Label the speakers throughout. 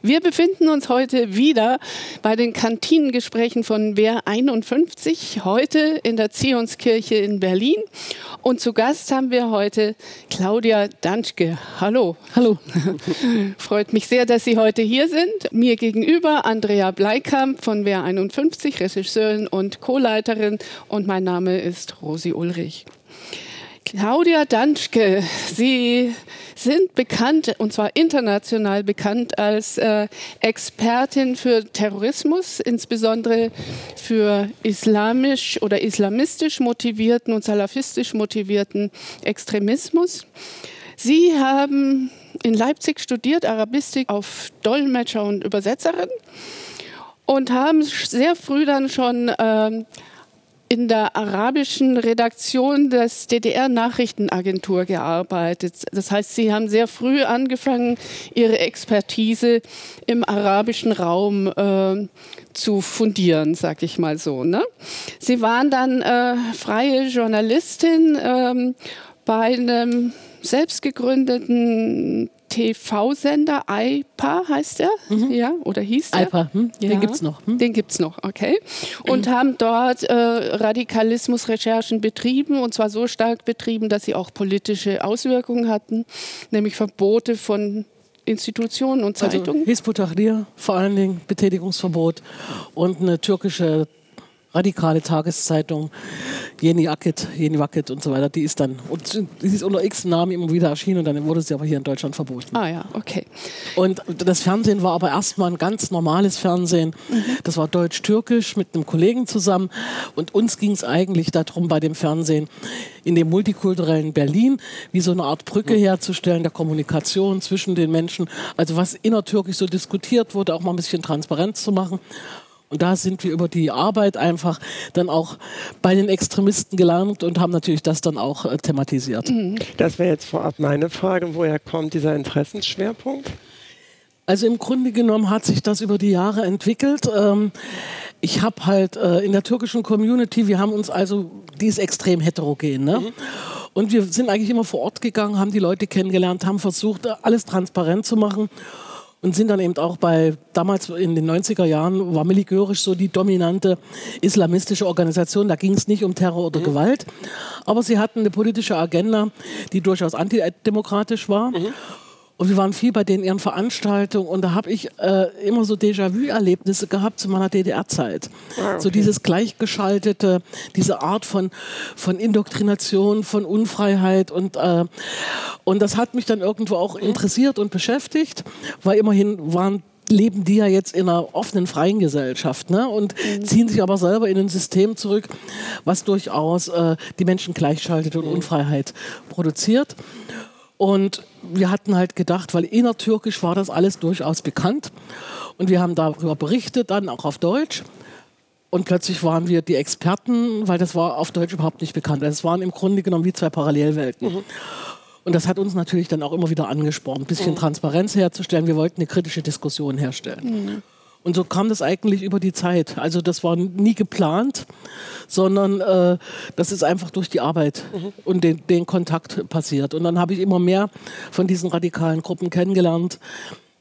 Speaker 1: Wir befinden uns heute wieder bei den Kantinengesprächen von Wehr 51, heute in der Zionskirche in Berlin. Und zu Gast haben wir heute Claudia Danschke. Hallo.
Speaker 2: Hallo.
Speaker 1: Freut mich sehr, dass Sie heute hier sind. Mir gegenüber Andrea Bleikamp von Wehr 51, Regisseurin und Co-Leiterin. Und mein Name ist Rosi Ulrich. Claudia Danschke, Sie sind bekannt, und zwar international bekannt, als äh, Expertin für Terrorismus, insbesondere für islamisch oder islamistisch motivierten und salafistisch motivierten Extremismus. Sie haben in Leipzig studiert, Arabistik auf Dolmetscher und Übersetzerin und haben sehr früh dann schon ähm, in der arabischen Redaktion des DDR-Nachrichtenagentur gearbeitet. Das heißt, Sie haben sehr früh angefangen, Ihre Expertise im arabischen Raum äh, zu fundieren, sag ich mal so. Ne? Sie waren dann äh, freie Journalistin äh, bei einem selbstgegründeten TV-Sender, IPA heißt er, mhm. ja, oder hieß der?
Speaker 2: IPA, hm? ja. den gibt es noch.
Speaker 1: Hm? Den gibt es noch, okay. Und mhm. haben dort äh, Radikalismusrecherchen betrieben und zwar so stark betrieben, dass sie auch politische Auswirkungen hatten, nämlich Verbote von Institutionen und also Zeitungen.
Speaker 2: Also Hizbut Tahrir, vor allen Dingen Betätigungsverbot und eine türkische radikale Tageszeitung, Jeni Akit, Jeni Wacket und so weiter, die ist dann, und die ist unter x Namen immer wieder erschienen und dann wurde sie aber hier in Deutschland verboten.
Speaker 1: Ah ja, okay.
Speaker 2: Und das Fernsehen war aber erstmal ein ganz normales Fernsehen. Mhm. Das war deutsch-türkisch mit einem Kollegen zusammen und uns ging es eigentlich darum, bei dem Fernsehen in dem multikulturellen Berlin wie so eine Art Brücke herzustellen, der Kommunikation zwischen den Menschen, also was innertürkisch so diskutiert wurde, auch mal ein bisschen Transparenz zu machen. Und da sind wir über die Arbeit einfach dann auch bei den Extremisten gelernt und haben natürlich das dann auch äh, thematisiert. Mhm.
Speaker 3: Das wäre jetzt vorab meine Frage. Woher kommt dieser Interessensschwerpunkt?
Speaker 2: Also im Grunde genommen hat sich das über die Jahre entwickelt. Ähm, ich habe halt äh, in der türkischen Community, wir haben uns also, die ist extrem heterogen. Ne? Mhm. Und wir sind eigentlich immer vor Ort gegangen, haben die Leute kennengelernt, haben versucht, alles transparent zu machen und sind dann eben auch bei, damals in den 90er Jahren war Miligörisch so die dominante islamistische Organisation. Da ging es nicht um Terror oder mhm. Gewalt, aber sie hatten eine politische Agenda, die durchaus antidemokratisch war. Mhm. Und wir waren viel bei denen ihren Veranstaltungen und da habe ich äh, immer so Déjà-vu-Erlebnisse gehabt zu meiner DDR-Zeit. Ah, okay. So dieses gleichgeschaltete, diese Art von, von Indoktrination, von Unfreiheit und, äh, und das hat mich dann irgendwo auch interessiert und beschäftigt, weil immerhin waren leben die ja jetzt in einer offenen, freien Gesellschaft ne? und mhm. ziehen sich aber selber in ein System zurück, was durchaus äh, die Menschen gleichschaltet und mhm. Unfreiheit produziert. Und wir hatten halt gedacht, weil innertürkisch war das alles durchaus bekannt. Und wir haben darüber berichtet, dann auch auf Deutsch. Und plötzlich waren wir die Experten, weil das war auf Deutsch überhaupt nicht bekannt. Also es waren im Grunde genommen wie zwei Parallelwelten. Mhm. Und das hat uns natürlich dann auch immer wieder angespornt, ein bisschen mhm. Transparenz herzustellen. Wir wollten eine kritische Diskussion herstellen. Mhm. Und so kam das eigentlich über die Zeit. Also das war nie geplant, sondern äh, das ist einfach durch die Arbeit mhm. und den, den Kontakt passiert. Und dann habe ich immer mehr von diesen radikalen Gruppen kennengelernt.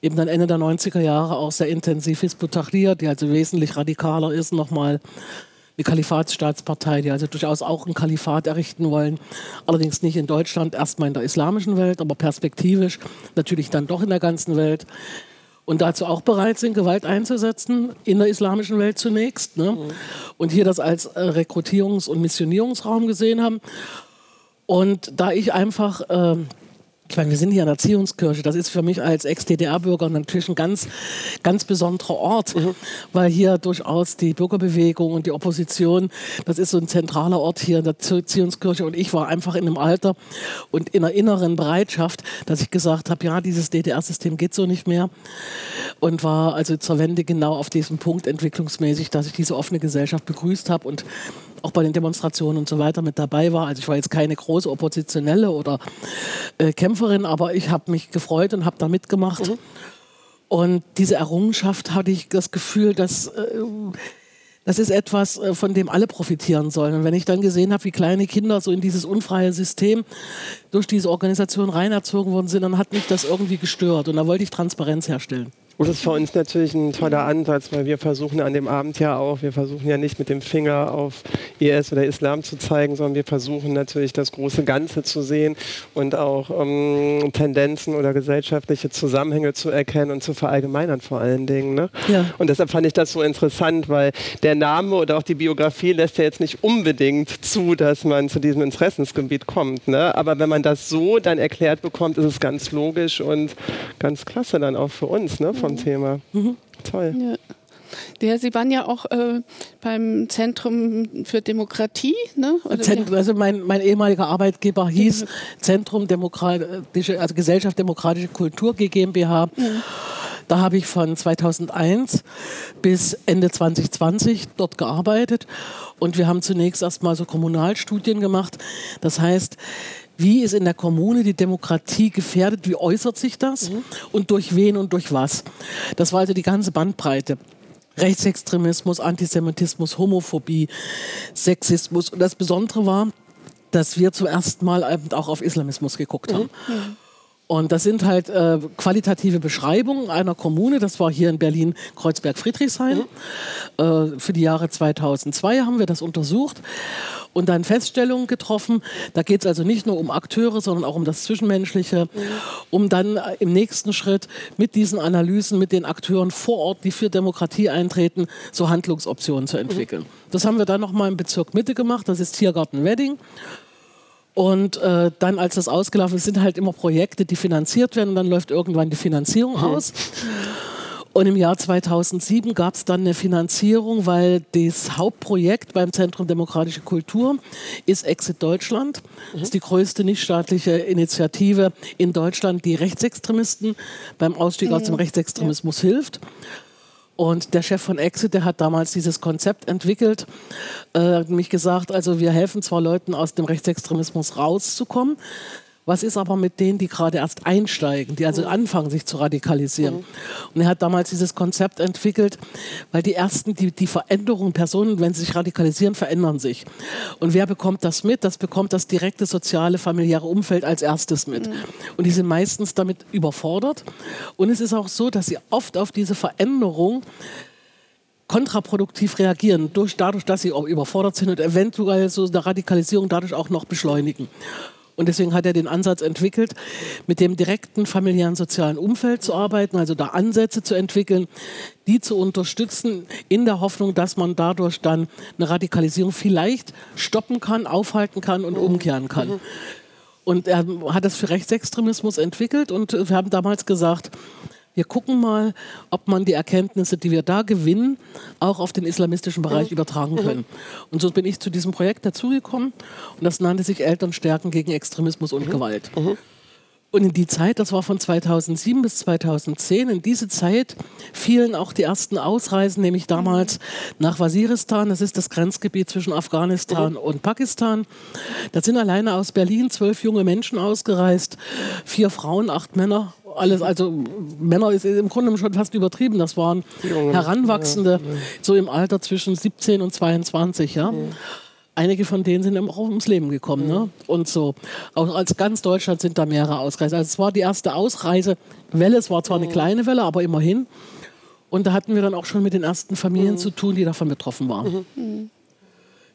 Speaker 2: Eben dann Ende der 90er Jahre auch sehr intensiv Hizbut Tahrir, die also wesentlich radikaler ist, nochmal eine Kalifatsstaatspartei, die also durchaus auch ein Kalifat errichten wollen. Allerdings nicht in Deutschland, erstmal in der islamischen Welt, aber perspektivisch natürlich dann doch in der ganzen Welt und dazu auch bereit sind, Gewalt einzusetzen, in der islamischen Welt zunächst. Ne? Mhm. Und hier das als äh, Rekrutierungs- und Missionierungsraum gesehen haben. Und da ich einfach äh, ich meine, wir sind hier in der Erziehungskirche. Das ist für mich als Ex-DDR-Bürger natürlich ein ganz, ganz besonderer Ort, mhm. weil hier durchaus die Bürgerbewegung und die Opposition, das ist so ein zentraler Ort hier in der Erziehungskirche. Und ich war einfach in einem Alter und in einer inneren Bereitschaft, dass ich gesagt habe, ja, dieses DDR-System geht so nicht mehr. Und war also zur Wende genau auf diesem Punkt entwicklungsmäßig, dass ich diese offene Gesellschaft begrüßt habe und auch bei den Demonstrationen und so weiter mit dabei war. Also ich war jetzt keine große Oppositionelle oder äh, Kämpferin, aber ich habe mich gefreut und habe da mitgemacht. Mhm. Und diese Errungenschaft hatte ich das Gefühl, dass äh, das ist etwas, äh, von dem alle profitieren sollen. Und wenn ich dann gesehen habe, wie kleine Kinder so in dieses unfreie System durch diese Organisation reinerzogen worden sind, dann hat mich das irgendwie gestört. Und da wollte ich Transparenz herstellen.
Speaker 3: Das ist für uns natürlich ein toller Ansatz, weil wir versuchen an dem Abend ja auch, wir versuchen ja nicht mit dem Finger auf IS oder Islam zu zeigen, sondern wir versuchen natürlich das große Ganze zu sehen und auch ähm, Tendenzen oder gesellschaftliche Zusammenhänge zu erkennen und zu verallgemeinern vor allen Dingen. Ne? Ja. Und deshalb fand ich das so interessant, weil der Name oder auch die Biografie lässt ja jetzt nicht unbedingt zu, dass man zu diesem Interessensgebiet kommt. Ne? Aber wenn man das so dann erklärt bekommt, ist es ganz logisch und ganz klasse dann auch für uns. Ne? Vom mhm. Thema. Mhm. Toll. Ja.
Speaker 1: Der, Sie waren ja auch äh, beim Zentrum für Demokratie. Ne?
Speaker 2: Zentrum, also mein, mein, ehemaliger Arbeitgeber hieß Zentrum Demokratische, also Gesellschaft Demokratische Kultur GmbH. Ja. Da habe ich von 2001 bis Ende 2020 dort gearbeitet und wir haben zunächst erstmal so Kommunalstudien gemacht. Das heißt, wie ist in der Kommune die Demokratie gefährdet, wie äußert sich das mhm. und durch wen und durch was. Das war also die ganze Bandbreite. Rechtsextremismus, Antisemitismus, Homophobie, Sexismus. Und das Besondere war, dass wir zum ersten Mal auch auf Islamismus geguckt haben. Mhm. Und das sind halt äh, qualitative Beschreibungen einer Kommune. Das war hier in Berlin Kreuzberg-Friedrichshain. Mhm. Äh, für die Jahre 2002 haben wir das untersucht und dann Feststellungen getroffen. Da geht es also nicht nur um Akteure, sondern auch um das Zwischenmenschliche, mhm. um dann äh, im nächsten Schritt mit diesen Analysen, mit den Akteuren vor Ort, die für Demokratie eintreten, so Handlungsoptionen zu entwickeln. Mhm. Das haben wir dann nochmal im Bezirk Mitte gemacht. Das ist Tiergarten Wedding. Und äh, dann, als das ausgelaufen ist, sind halt immer Projekte, die finanziert werden und dann läuft irgendwann die Finanzierung mhm. aus. Und im Jahr 2007 gab es dann eine Finanzierung, weil das Hauptprojekt beim Zentrum Demokratische Kultur ist Exit Deutschland. Mhm. Das ist die größte nichtstaatliche Initiative in Deutschland, die Rechtsextremisten beim Ausstieg mhm. aus dem Rechtsextremismus hilft. Und der Chef von Exit, der hat damals dieses Konzept entwickelt, äh, mich gesagt, also wir helfen zwar Leuten aus dem Rechtsextremismus rauszukommen, was ist aber mit denen, die gerade erst einsteigen, die also anfangen, sich zu radikalisieren? Mhm. Und er hat damals dieses Konzept entwickelt, weil die ersten, die, die Veränderungen, Personen, wenn sie sich radikalisieren, verändern sich. Und wer bekommt das mit? Das bekommt das direkte soziale, familiäre Umfeld als erstes mit. Mhm. Und die sind meistens damit überfordert. Und es ist auch so, dass sie oft auf diese Veränderung kontraproduktiv reagieren, durch, dadurch, dass sie auch überfordert sind und eventuell so eine Radikalisierung dadurch auch noch beschleunigen. Und deswegen hat er den Ansatz entwickelt, mit dem direkten familiären sozialen Umfeld zu arbeiten, also da Ansätze zu entwickeln, die zu unterstützen, in der Hoffnung, dass man dadurch dann eine Radikalisierung vielleicht stoppen kann, aufhalten kann und umkehren kann. Mhm. Und er hat das für Rechtsextremismus entwickelt und wir haben damals gesagt, wir gucken mal, ob man die Erkenntnisse, die wir da gewinnen, auch auf den islamistischen Bereich mhm. übertragen mhm. können. Und so bin ich zu diesem Projekt dazugekommen und das nannte sich Eltern stärken gegen Extremismus und mhm. Gewalt. Und in die Zeit, das war von 2007 bis 2010, in diese Zeit fielen auch die ersten Ausreisen, nämlich damals nach Waziristan, das ist das Grenzgebiet zwischen Afghanistan und Pakistan. Da sind alleine aus Berlin zwölf junge Menschen ausgereist, vier Frauen, acht Männer alles, also Männer ist im Grunde schon fast übertrieben. Das waren Heranwachsende, so im Alter zwischen 17 und 22, ja. Einige von denen sind auch ums Leben gekommen. Ne? Und so. Auch als ganz Deutschland sind da mehrere Ausreisen. Also es war die erste Ausreisewelle. Es war zwar eine kleine Welle, aber immerhin. Und da hatten wir dann auch schon mit den ersten Familien mhm. zu tun, die davon betroffen waren. Mhm.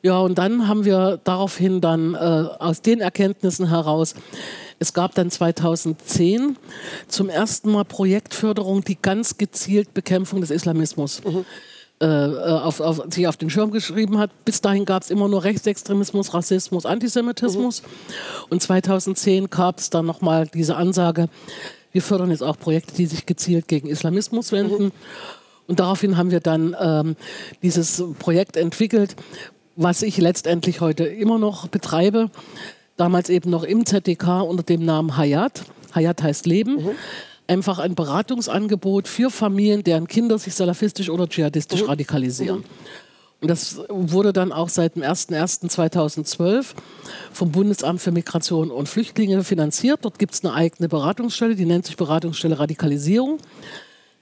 Speaker 2: Ja, und dann haben wir daraufhin dann äh, aus den Erkenntnissen heraus es gab dann 2010 zum ersten Mal Projektförderung, die ganz gezielt Bekämpfung des Islamismus mhm. äh, auf, auf, sich auf den Schirm geschrieben hat. Bis dahin gab es immer nur Rechtsextremismus, Rassismus, Antisemitismus. Mhm. Und 2010 gab es dann nochmal diese Ansage, wir fördern jetzt auch Projekte, die sich gezielt gegen Islamismus wenden. Mhm. Und daraufhin haben wir dann ähm, dieses Projekt entwickelt, was ich letztendlich heute immer noch betreibe damals eben noch im ZDK unter dem Namen Hayat. Hayat heißt Leben. Mhm. Einfach ein Beratungsangebot für Familien, deren Kinder sich salafistisch oder dschihadistisch mhm. radikalisieren. Mhm. Und das wurde dann auch seit dem 01.01.2012 vom Bundesamt für Migration und Flüchtlinge finanziert. Dort gibt es eine eigene Beratungsstelle, die nennt sich Beratungsstelle Radikalisierung.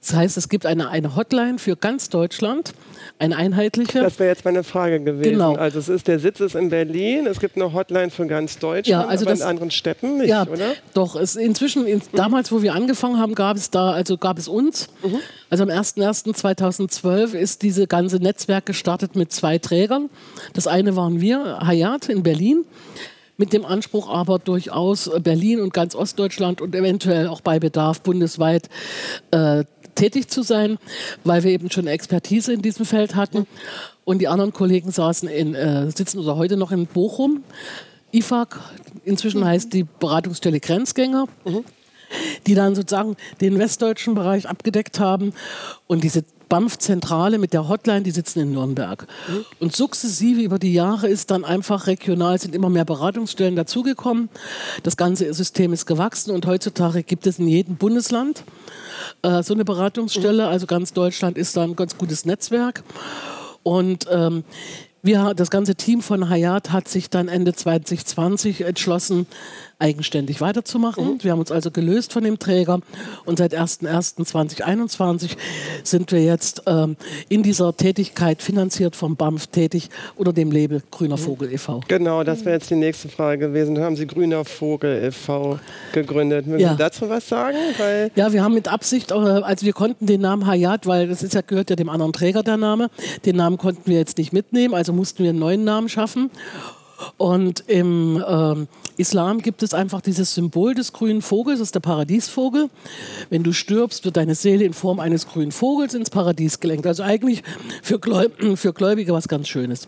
Speaker 2: Das heißt, es gibt eine, eine Hotline für ganz Deutschland, eine einheitliche.
Speaker 3: Das wäre jetzt meine Frage gewesen.
Speaker 2: Genau.
Speaker 3: Also es ist, der Sitz ist in Berlin, es gibt eine Hotline für ganz Deutschland,
Speaker 2: Ja, also
Speaker 3: aber
Speaker 2: das-
Speaker 3: in anderen Städten nicht,
Speaker 2: ja,
Speaker 3: oder?
Speaker 2: doch. Es, inzwischen, in, damals, wo wir angefangen haben, gab es da, also gab es uns.
Speaker 3: Mhm.
Speaker 2: Also am 01.01.2012 ist diese ganze Netzwerk gestartet mit zwei Trägern. Das eine waren wir, Hayat in Berlin. Mit dem Anspruch aber durchaus Berlin und ganz Ostdeutschland und eventuell auch bei Bedarf bundesweit äh, tätig zu sein, weil wir eben schon Expertise in diesem Feld hatten. Und die anderen Kollegen saßen in, äh, sitzen oder heute noch in Bochum. IFAG, inzwischen heißt die Beratungsstelle Grenzgänger die dann sozusagen den westdeutschen Bereich abgedeckt haben. Und diese BAMF-Zentrale mit der Hotline, die sitzen in Nürnberg. Und sukzessive über die Jahre ist dann einfach regional, sind immer mehr Beratungsstellen dazugekommen. Das ganze System ist gewachsen und heutzutage gibt es in jedem Bundesland äh, so eine Beratungsstelle. Also ganz Deutschland ist da ein ganz gutes Netzwerk. Und ähm, wir, das ganze Team von Hayat hat sich dann Ende 2020 entschlossen, eigenständig weiterzumachen. Wir haben uns also gelöst von dem Träger und seit 01.01.2021 sind wir jetzt ähm, in dieser Tätigkeit finanziert vom BAMF tätig unter dem Label Grüner Vogel e e.V.
Speaker 3: Genau, das wäre jetzt die nächste Frage gewesen. Da haben Sie Grüner Vogel e.V. gegründet. Mögen
Speaker 2: Ja.
Speaker 3: Sie dazu was sagen? Weil
Speaker 2: Ja, wir haben mit Absicht, äh, also wir konnten den Namen Hayat, weil das ist ja, gehört ja dem anderen Träger der Name, den Namen konnten wir jetzt nicht mitnehmen, also mussten wir einen neuen Namen schaffen. Und im ähm, Islam gibt es einfach dieses Symbol des grünen Vogels, das ist der Paradiesvogel. Wenn du stirbst, wird deine Seele in Form eines grünen Vogels ins Paradies gelenkt. Also eigentlich für, Gläub für Gläubige was ganz Schönes.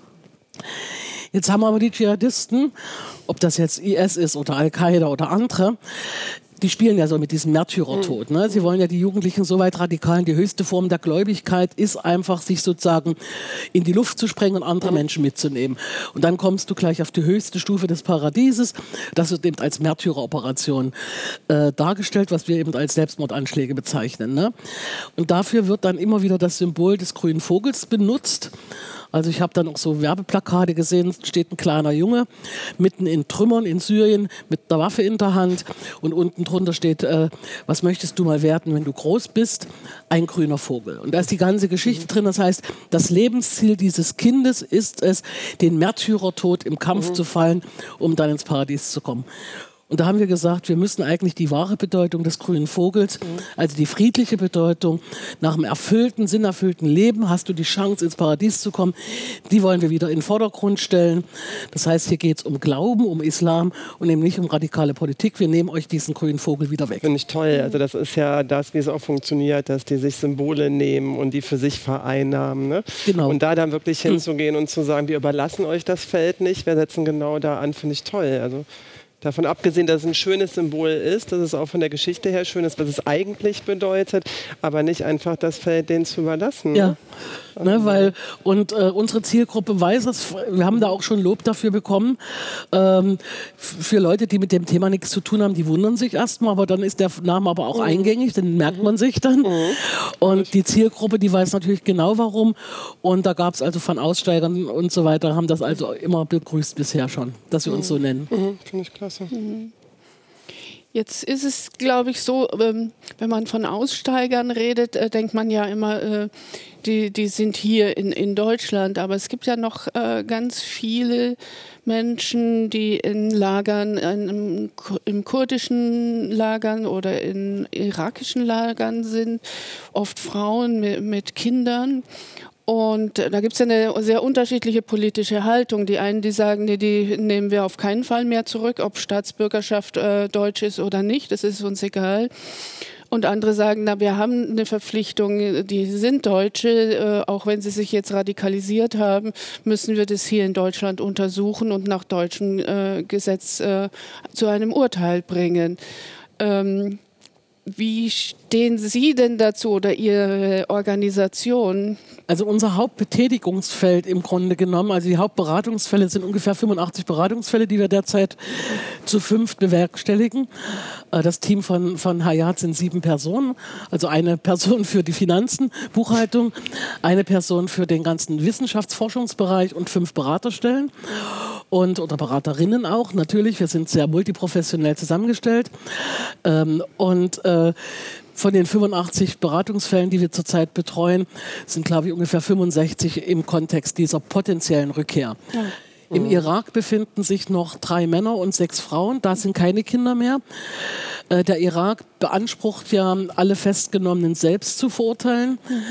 Speaker 2: Jetzt haben aber die Dschihadisten, ob das jetzt IS ist oder Al-Qaida oder andere, die spielen ja so mit diesem Märtyrertod. Ne? Sie wollen ja die Jugendlichen so weit radikalen. Die höchste Form der Gläubigkeit ist einfach, sich sozusagen in die Luft zu sprengen und andere Menschen mitzunehmen. Und dann kommst du gleich auf die höchste Stufe des Paradieses. Das wird eben als Märtyreroperation äh, dargestellt, was wir eben als Selbstmordanschläge bezeichnen. Ne? Und dafür wird dann immer wieder das Symbol des grünen Vogels benutzt. Also ich habe dann auch so Werbeplakate gesehen, steht ein kleiner Junge mitten in Trümmern in Syrien mit einer Waffe in der Hand und unten drunter steht, äh, was möchtest du mal werden, wenn du groß bist? Ein grüner Vogel. Und da ist die ganze Geschichte drin. Das heißt, das Lebensziel dieses Kindes ist es, den Märtyrertod im Kampf zu fallen, um dann ins Paradies zu kommen. Und da haben wir gesagt, wir müssen eigentlich die wahre Bedeutung des grünen Vogels, also die friedliche Bedeutung, nach einem erfüllten, sinnerfüllten Leben hast du die Chance, ins Paradies zu kommen, die wollen wir wieder in den Vordergrund stellen. Das heißt, hier geht es um Glauben, um Islam und eben nicht um radikale Politik. Wir nehmen euch diesen grünen Vogel wieder weg.
Speaker 3: Finde ich toll. Also das ist ja das, wie es auch funktioniert, dass die sich Symbole nehmen und die für sich vereinnahmen. Ne?
Speaker 2: Genau.
Speaker 3: Und da dann wirklich hinzugehen und zu sagen, wir überlassen euch das Feld nicht, wir setzen genau da an, finde ich toll. Also davon abgesehen, dass es ein schönes Symbol ist, dass es auch von der Geschichte her schön ist, was es eigentlich bedeutet, aber nicht einfach das Feld denen zu überlassen.
Speaker 2: Ja.
Speaker 3: Ne?
Speaker 2: Weil, und äh, unsere Zielgruppe weiß es, wir haben da auch schon Lob dafür bekommen. Ähm, für Leute, die mit dem Thema nichts zu tun haben, die wundern sich erstmal, aber dann ist der Name aber auch eingängig, den merkt man sich dann. Und die Zielgruppe, die weiß natürlich genau warum. Und da gab es also von Aussteigern und so weiter, haben das also immer begrüßt bisher schon, dass wir uns so nennen.
Speaker 3: Mhm, Finde ich klasse.
Speaker 1: Jetzt ist es, glaube ich, so, ähm, wenn man von Aussteigern redet, äh, denkt man ja immer, äh, die, die sind hier in, in Deutschland. Aber es gibt ja noch äh, ganz viele Menschen, die in Lagern, in, im kurdischen Lagern oder in irakischen Lagern sind, oft Frauen mit, mit Kindern. Und da gibt es eine sehr unterschiedliche politische Haltung. Die einen, die sagen, nee, die nehmen wir auf keinen Fall mehr zurück, ob Staatsbürgerschaft äh, deutsch ist oder nicht, das ist uns egal. Und andere sagen, na, wir haben eine Verpflichtung, die sind Deutsche, äh, auch wenn sie sich jetzt radikalisiert haben, müssen wir das hier in Deutschland untersuchen und nach deutschem äh, Gesetz äh, zu einem Urteil bringen. Ähm, wie stehen Sie denn dazu oder Ihre Organisation?
Speaker 2: Also unser Hauptbetätigungsfeld im Grunde genommen, also die Hauptberatungsfälle sind ungefähr 85 Beratungsfälle, die wir derzeit zu fünf bewerkstelligen. Äh, Das Team von, von Hayat sind sieben Personen, also eine Person für die Finanzen, Buchhaltung, eine Person für den ganzen Wissenschaftsforschungsbereich und fünf Beraterstellen und oder Beraterinnen auch natürlich. Wir sind sehr multiprofessionell zusammengestellt ähm, und äh, von den 85 Beratungsfällen, die wir zurzeit betreuen, sind, glaube ich, ungefähr 65 im Kontext dieser potenziellen Rückkehr. Ja. Im mhm. Irak befinden sich noch drei Männer und sechs Frauen. Da sind keine Kinder mehr. Äh, der Irak beansprucht ja, alle Festgenommenen selbst zu verurteilen. Mhm.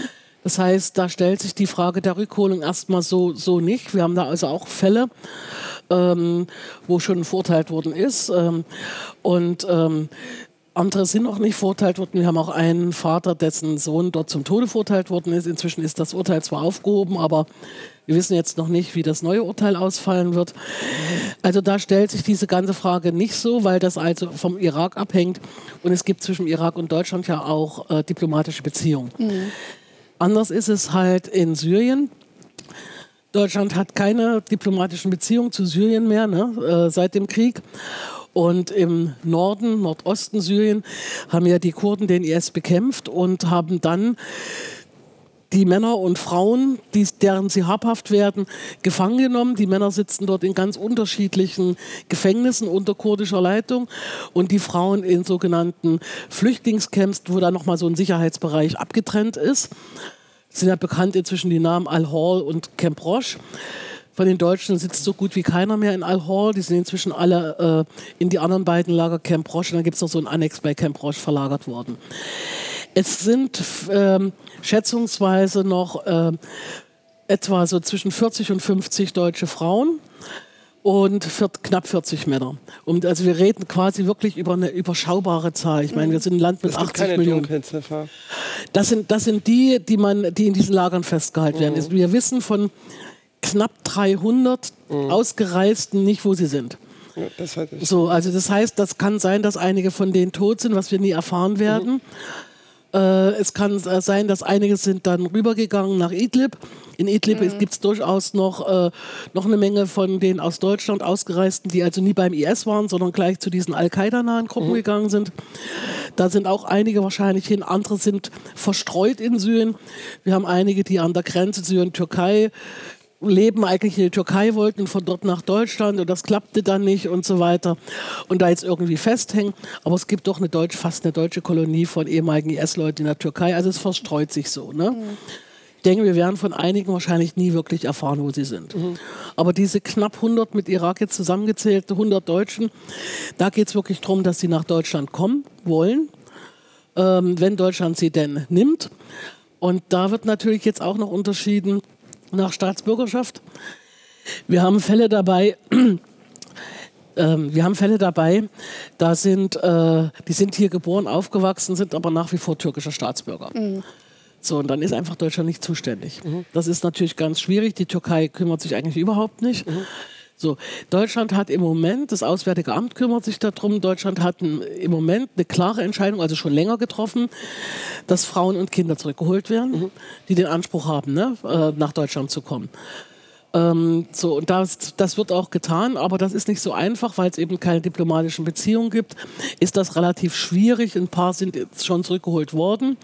Speaker 2: Das heißt, da stellt sich die Frage der Rückholung erstmal so, so nicht. Wir haben da also auch Fälle, ähm, wo schon verurteilt worden ist. Ähm, und ähm, andere sind noch nicht verurteilt worden. Wir haben auch einen Vater, dessen Sohn dort zum Tode verurteilt worden ist. Inzwischen ist das Urteil zwar aufgehoben, aber wir wissen jetzt noch nicht, wie das neue Urteil ausfallen wird. Also da stellt sich diese ganze Frage nicht so, weil das also vom Irak abhängt. Und es gibt zwischen Irak und Deutschland ja auch äh, diplomatische Beziehungen. Mhm. Anders ist es halt in Syrien. Deutschland hat keine diplomatischen Beziehungen zu Syrien mehr ne, äh, seit dem Krieg. Und im Norden, Nordosten Syrien haben ja die Kurden den IS bekämpft und haben dann die Männer und Frauen, die, deren sie habhaft werden, gefangen genommen. Die Männer sitzen dort in ganz unterschiedlichen Gefängnissen unter kurdischer Leitung und die Frauen in sogenannten Flüchtlingscamps, wo da nochmal so ein Sicherheitsbereich abgetrennt ist. Sind ja bekannt inzwischen die Namen Al-Hol und Camp Roche. Von den Deutschen sitzt so gut wie keiner mehr in Al-Hol. Die sind inzwischen alle äh, in die anderen beiden Lager Camp Roche. Und dann gibt es noch so ein Annex bei Camp Roche verlagert worden. Es sind ähm, schätzungsweise noch äh, etwa so zwischen 40 und 50 deutsche Frauen und für knapp 40 Männer. Und also wir reden quasi wirklich über eine überschaubare Zahl. Ich meine, wir sind ein Land mit das 80 keine Millionen. Das sind, das sind die, die, man, die in diesen Lagern festgehalten mhm. werden. Also wir wissen von knapp 300 mhm. Ausgereisten nicht, wo sie sind. Ja, das so, also das heißt, das kann sein, dass einige von denen tot sind, was wir nie erfahren werden. Mhm. Äh, es kann äh, sein, dass einige sind dann rübergegangen nach Idlib. In Idlib mhm. gibt es durchaus noch, äh, noch eine Menge von den aus Deutschland ausgereisten, die also nie beim IS waren, sondern gleich zu diesen Al-Qaida-nahen Gruppen mhm. gegangen sind. Da sind auch einige wahrscheinlich hin. Andere sind verstreut in Syrien. Wir haben einige, die an der Grenze Syrien-Türkei Leben eigentlich in die Türkei wollten und von dort nach Deutschland und das klappte dann nicht und so weiter und da jetzt irgendwie festhängen. Aber es gibt doch eine deutsche, fast eine deutsche Kolonie von ehemaligen IS-Leuten in der Türkei. Also es verstreut sich so. Ne? Mhm. Ich denke, wir werden von einigen wahrscheinlich nie wirklich erfahren, wo sie sind. Mhm. Aber diese knapp 100 mit Irak jetzt zusammengezählte 100 Deutschen, da geht es wirklich darum, dass sie nach Deutschland kommen wollen, ähm, wenn Deutschland sie denn nimmt. Und da wird natürlich jetzt auch noch unterschieden, nach Staatsbürgerschaft. Wir haben Fälle dabei, ähm, wir haben Fälle dabei, da sind, äh, die sind hier geboren, aufgewachsen, sind aber nach wie vor türkischer Staatsbürger. Mhm. So, und dann ist einfach Deutschland nicht zuständig. Mhm. Das ist natürlich ganz schwierig. Die Türkei kümmert sich eigentlich überhaupt nicht. Mhm. So, Deutschland hat im Moment, das Auswärtige Amt kümmert sich darum, Deutschland hat im Moment eine klare Entscheidung, also schon länger getroffen, dass Frauen und Kinder zurückgeholt werden, mhm. die den Anspruch haben, ne, äh, nach Deutschland zu kommen. Ähm, so, und das, das wird auch getan, aber das ist nicht so einfach, weil es eben keine diplomatischen Beziehungen gibt. Ist das relativ schwierig. Ein paar sind jetzt schon zurückgeholt worden,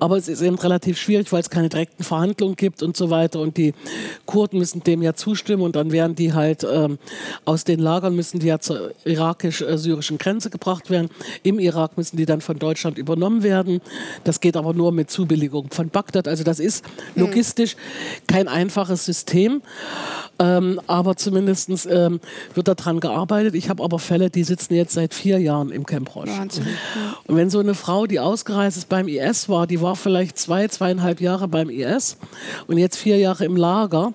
Speaker 2: aber es ist eben relativ schwierig, weil es keine direkten Verhandlungen gibt und so weiter. Und die Kurden müssen dem ja zustimmen und dann werden die halt ähm, aus den Lagern müssen die ja zur irakisch-syrischen Grenze gebracht werden. Im Irak müssen die dann von Deutschland übernommen werden. Das geht aber nur mit Zubilligung von Bagdad. Also das ist logistisch kein einfaches System. Ähm, aber zumindest ähm, wird daran gearbeitet. Ich habe aber Fälle, die sitzen jetzt seit vier Jahren im Camp Roche. Wahnsinn. Und wenn so eine Frau, die ausgereist ist beim IS war, die war vielleicht zwei, zweieinhalb Jahre beim IS und jetzt vier Jahre im Lager.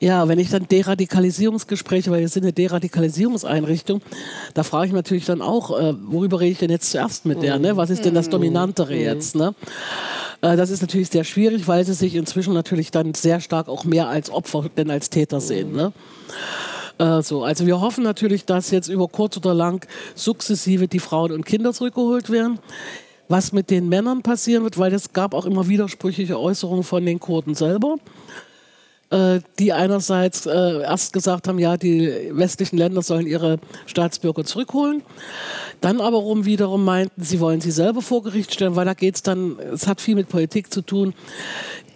Speaker 2: Ja, wenn ich dann Deradikalisierungsgespräche, weil wir sind eine Deradikalisierungseinrichtung, da frage ich natürlich dann auch, äh, worüber rede ich denn jetzt zuerst mit der? Ne? Was ist denn das mhm. Dominantere mhm. jetzt? Ne? Äh, das ist natürlich sehr schwierig, weil sie sich inzwischen natürlich dann sehr stark auch mehr als Opfer denn als Täter sehen. Ne? Äh, so, also wir hoffen natürlich, dass jetzt über kurz oder lang sukzessive die Frauen und Kinder zurückgeholt werden. Was mit den Männern passieren wird, weil es gab auch immer widersprüchliche Äußerungen von den Kurden selber. Äh, die einerseits äh, erst gesagt haben, ja, die westlichen Länder sollen ihre Staatsbürger zurückholen, dann aber rum wiederum meinten, sie wollen sie selber vor Gericht stellen, weil da geht es dann, es hat viel mit Politik zu tun.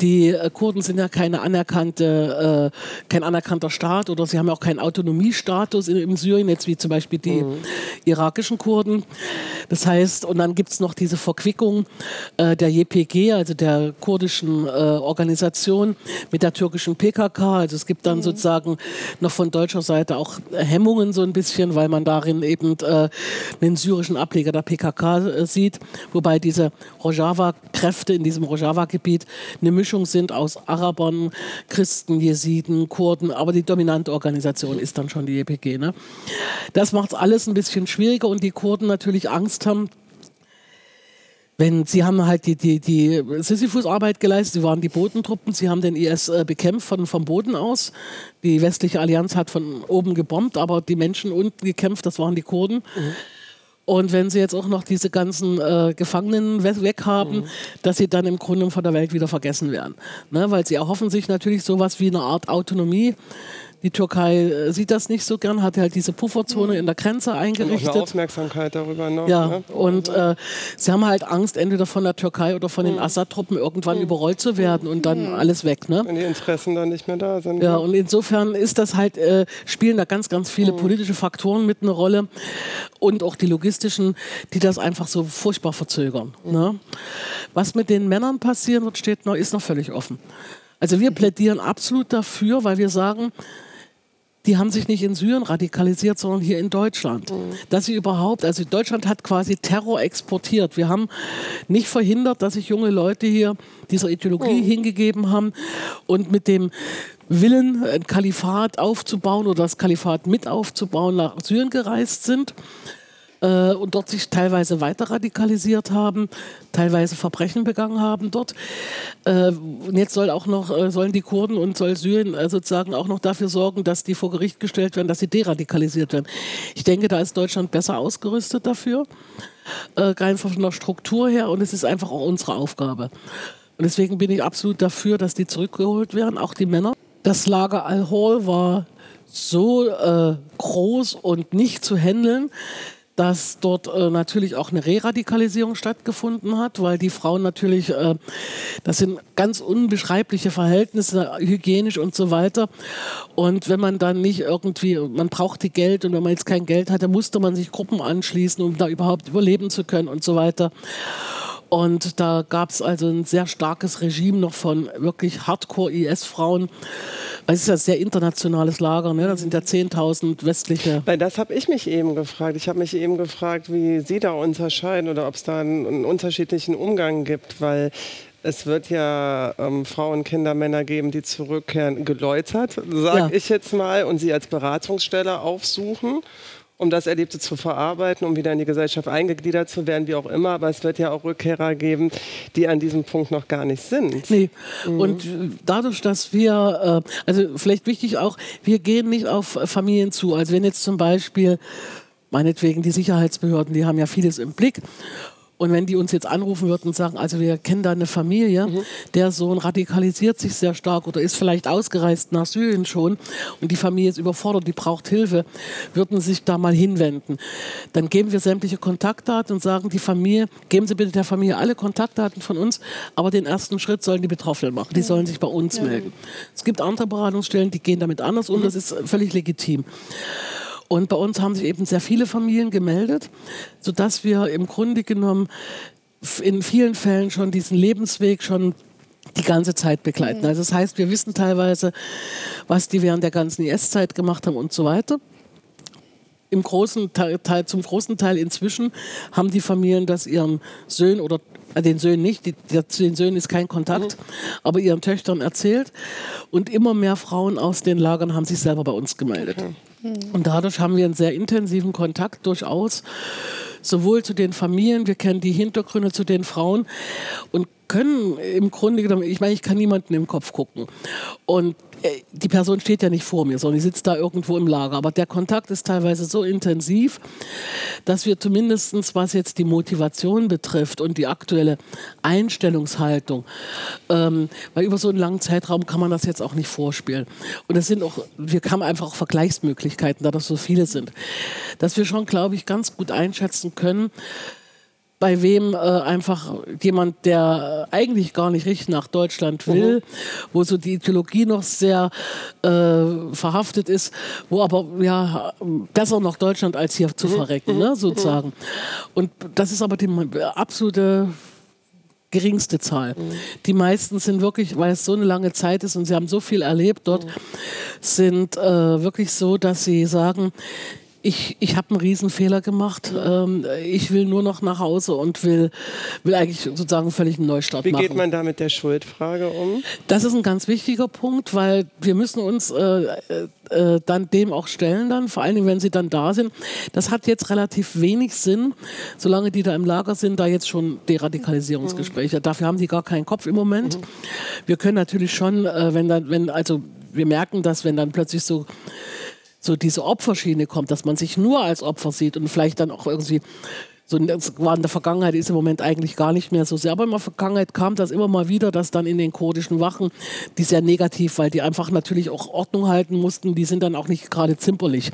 Speaker 2: Die Kurden sind ja keine anerkannte, äh, kein anerkannter Staat oder sie haben auch keinen Autonomiestatus in, in Syrien, jetzt wie zum Beispiel die mhm. irakischen Kurden. Das heißt, und dann gibt es noch diese Verquickung äh, der JPG, also der kurdischen äh, Organisation, mit der türkischen PKK. Also es gibt dann mhm. sozusagen noch von deutscher Seite auch Hemmungen so ein bisschen, weil man darin eben äh, einen syrischen Ableger der PKK äh, sieht, wobei diese Rojava-Kräfte in diesem Rojava-Gebiet eine Mischung Mischung sind aus Arabern, Christen, Jesiden, Kurden, aber die dominante Organisation ist dann schon die JPG. Ne? Das macht es alles ein bisschen schwieriger und die Kurden natürlich Angst haben, wenn sie haben halt die, die, die Sisyphus-Arbeit geleistet, sie waren die Bodentruppen, sie haben den IS äh, bekämpft von, vom Boden aus. Die westliche Allianz hat von oben gebombt, aber die Menschen unten gekämpft, das waren die Kurden. Mhm. Und wenn sie jetzt auch noch diese ganzen äh, Gefangenen weg, weg haben, mhm. dass sie dann im Grunde von der Welt wieder vergessen werden. Ne? Weil sie erhoffen sich natürlich sowas wie eine Art Autonomie die Türkei äh, sieht das nicht so gern, hat halt diese Pufferzone in der Grenze eingerichtet. Und
Speaker 3: auch Aufmerksamkeit darüber noch.
Speaker 2: Ja, ne? und äh, sie haben halt Angst, entweder von der Türkei oder von den mhm. Assad-Truppen irgendwann mhm. überrollt zu werden und dann mhm. alles weg. Ne?
Speaker 3: Wenn die Interessen dann nicht mehr da sind.
Speaker 2: Ja, und insofern ist das halt, äh, spielen da ganz, ganz viele mhm. politische Faktoren mit eine Rolle und auch die logistischen, die das einfach so furchtbar verzögern. Mhm. Ne? Was mit den Männern passieren wird, steht noch, ist noch völlig offen. Also wir plädieren absolut dafür, weil wir sagen, die haben sich nicht in Syrien radikalisiert, sondern hier in Deutschland. Mhm. Dass sie überhaupt, also Deutschland hat quasi Terror exportiert. Wir haben nicht verhindert, dass sich junge Leute hier dieser Ideologie mhm. hingegeben haben und mit dem Willen, ein Kalifat aufzubauen oder das Kalifat mit aufzubauen, nach Syrien gereist sind äh, und dort sich teilweise weiter radikalisiert haben, teilweise Verbrechen begangen haben dort. Äh, und jetzt soll auch noch, äh, sollen die Kurden und soll Syrien äh, sozusagen auch noch dafür sorgen, dass die vor Gericht gestellt werden, dass sie deradikalisiert werden. Ich denke, da ist Deutschland besser ausgerüstet dafür, äh, rein von der Struktur her und es ist einfach auch unsere Aufgabe. Und deswegen bin ich absolut dafür, dass die zurückgeholt werden, auch die Männer. Das Lager Al-Hol war so äh, groß und nicht zu handeln, dass dort äh, natürlich auch eine Re-Radikalisierung stattgefunden hat, weil die Frauen natürlich, äh, das sind ganz unbeschreibliche Verhältnisse, hygienisch und so weiter. Und wenn man dann nicht irgendwie, man brauchte Geld und wenn man jetzt kein Geld hatte, musste man sich Gruppen anschließen, um da überhaupt überleben zu können und so weiter. Und da gab es also ein sehr starkes Regime noch von wirklich Hardcore-IS-Frauen. Es ist ja ein sehr internationales Lager, ne? da sind ja 10.000 westliche.
Speaker 3: Weil das habe ich mich eben gefragt. Ich habe mich eben gefragt, wie Sie da unterscheiden oder ob es da einen, einen unterschiedlichen Umgang gibt, weil es wird ja ähm, Frauen, Kinder, Männer geben, die zurückkehren, geläutert, sage ja. ich jetzt mal, und sie als Beratungsstelle aufsuchen um das Erlebte zu verarbeiten, um wieder in die Gesellschaft eingegliedert zu werden, wie auch immer. Aber es wird ja auch Rückkehrer geben, die an diesem Punkt noch gar nicht sind.
Speaker 2: Nee. Mhm. Und dadurch, dass wir, äh, also vielleicht wichtig auch, wir gehen nicht auf Familien zu. Also wenn jetzt zum Beispiel meinetwegen die Sicherheitsbehörden, die haben ja vieles im Blick und wenn die uns jetzt anrufen würden und sagen, also wir kennen da eine Familie, mhm. der Sohn radikalisiert sich sehr stark oder ist vielleicht ausgereist nach Syrien schon und die Familie ist überfordert, die braucht Hilfe, würden sich da mal hinwenden. Dann geben wir sämtliche Kontaktdaten und sagen, die Familie, geben Sie bitte der Familie alle Kontaktdaten von uns, aber den ersten Schritt sollen die Betroffenen machen. Die sollen sich bei uns ja. melden. Es gibt andere Beratungsstellen, die gehen damit anders um, mhm. das ist völlig legitim. Und bei uns haben sich eben sehr viele Familien gemeldet, sodass wir im Grunde genommen in vielen Fällen schon diesen Lebensweg schon die ganze Zeit begleiten. Mhm. Also das heißt, wir wissen teilweise, was die während der ganzen IS-Zeit gemacht haben und so weiter. Im großen Teil, zum großen Teil inzwischen haben die Familien das ihren Söhnen oder den Söhnen nicht, die, den Söhnen ist kein Kontakt, mhm. aber ihren Töchtern erzählt. Und immer mehr Frauen aus den Lagern haben sich selber bei uns gemeldet. Okay. Und dadurch haben wir einen sehr intensiven Kontakt durchaus, sowohl zu den Familien, wir kennen die Hintergründe zu den Frauen und können im Grunde genommen, ich meine, ich kann niemanden im Kopf gucken. Und äh, die Person steht ja nicht vor mir, sondern die sitzt da irgendwo im Lager. Aber der Kontakt ist teilweise so intensiv, dass wir zumindest, was jetzt die Motivation betrifft und die aktuelle Einstellungshaltung, ähm, weil über so einen langen Zeitraum kann man das jetzt auch nicht vorspielen. Und es sind auch, wir haben einfach auch Vergleichsmöglichkeiten, da das so viele sind, dass wir schon, glaube ich, ganz gut einschätzen können, bei wem äh, einfach jemand, der eigentlich gar nicht richtig nach Deutschland will, mhm. wo so die Ideologie noch sehr äh, verhaftet ist, wo aber ja besser nach Deutschland als hier zu mhm. verrecken, ne, mhm. sozusagen. Und das ist aber die absolute geringste Zahl. Mhm. Die meisten sind wirklich, weil es so eine lange Zeit ist und sie haben so viel erlebt dort, mhm. sind äh, wirklich so, dass sie sagen, ich, ich habe einen Riesenfehler gemacht. Ähm, ich will nur noch nach Hause und will, will eigentlich sozusagen völlig einen Neustart
Speaker 3: Wie
Speaker 2: machen.
Speaker 3: Wie geht man da mit der Schuldfrage um?
Speaker 2: Das ist ein ganz wichtiger Punkt, weil wir müssen uns äh, äh, dann dem auch stellen dann, vor allen Dingen, wenn sie dann da sind. Das hat jetzt relativ wenig Sinn, solange die da im Lager sind, da jetzt schon Deradikalisierungsgespräche. Mhm. Dafür haben die gar keinen Kopf im Moment. Mhm. Wir können natürlich schon, äh, wenn dann, wenn, also wir merken das, wenn dann plötzlich so so diese Opferschiene kommt, dass man sich nur als Opfer sieht und vielleicht dann auch irgendwie so war in der Vergangenheit ist im Moment eigentlich gar nicht mehr so sehr, aber in der Vergangenheit kam das immer mal wieder, dass dann in den kurdischen Wachen, die sehr negativ, weil die einfach natürlich auch Ordnung halten mussten, die sind dann auch nicht gerade zimperlich.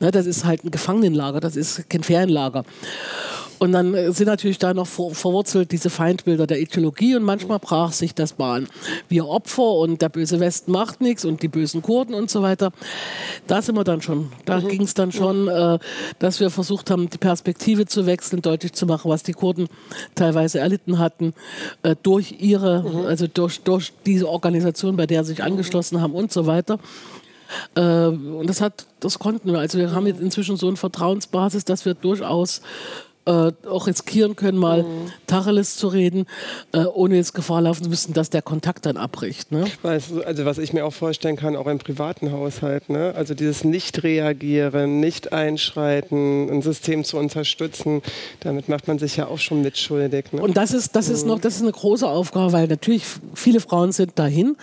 Speaker 2: Ne, das ist halt ein Gefangenenlager, das ist kein Ferienlager. Und dann äh, sind natürlich da noch verwurzelt diese Feindbilder der Ideologie und manchmal brach sich das Bahn. Wir Opfer und der böse Westen macht nichts und die bösen Kurden und so weiter. Da sind wir dann schon. Da mhm. ging es dann schon, äh, dass wir versucht haben, die Perspektive zu wechseln, deutlich zu machen, was die Kurden teilweise erlitten hatten, äh, durch ihre, mhm. also durch, durch diese Organisation, bei der sie sich angeschlossen haben und so weiter. Äh, und das hat, das konnten wir. Also wir haben jetzt inzwischen so eine Vertrauensbasis, dass wir durchaus äh, auch riskieren können, mal mhm. Tacheles zu reden, äh, ohne jetzt Gefahr laufen zu müssen, dass der Kontakt dann abbricht. Ne?
Speaker 3: Also was ich mir auch vorstellen kann, auch im privaten Haushalt, ne? also dieses Nicht-Reagieren, Nicht-Einschreiten, ein System zu unterstützen, damit macht man sich ja auch schon mitschuldig. Ne?
Speaker 2: Und das ist, das ist mhm. noch, das ist eine große Aufgabe, weil natürlich viele Frauen sind dahin,